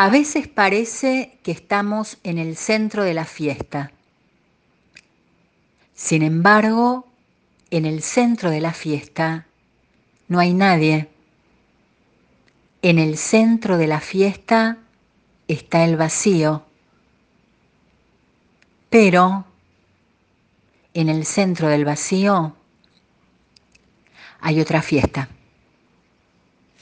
A veces parece que estamos en el centro de la fiesta. Sin embargo, en el centro de la fiesta no hay nadie. En el centro de la fiesta está el vacío. Pero en el centro del vacío hay otra fiesta.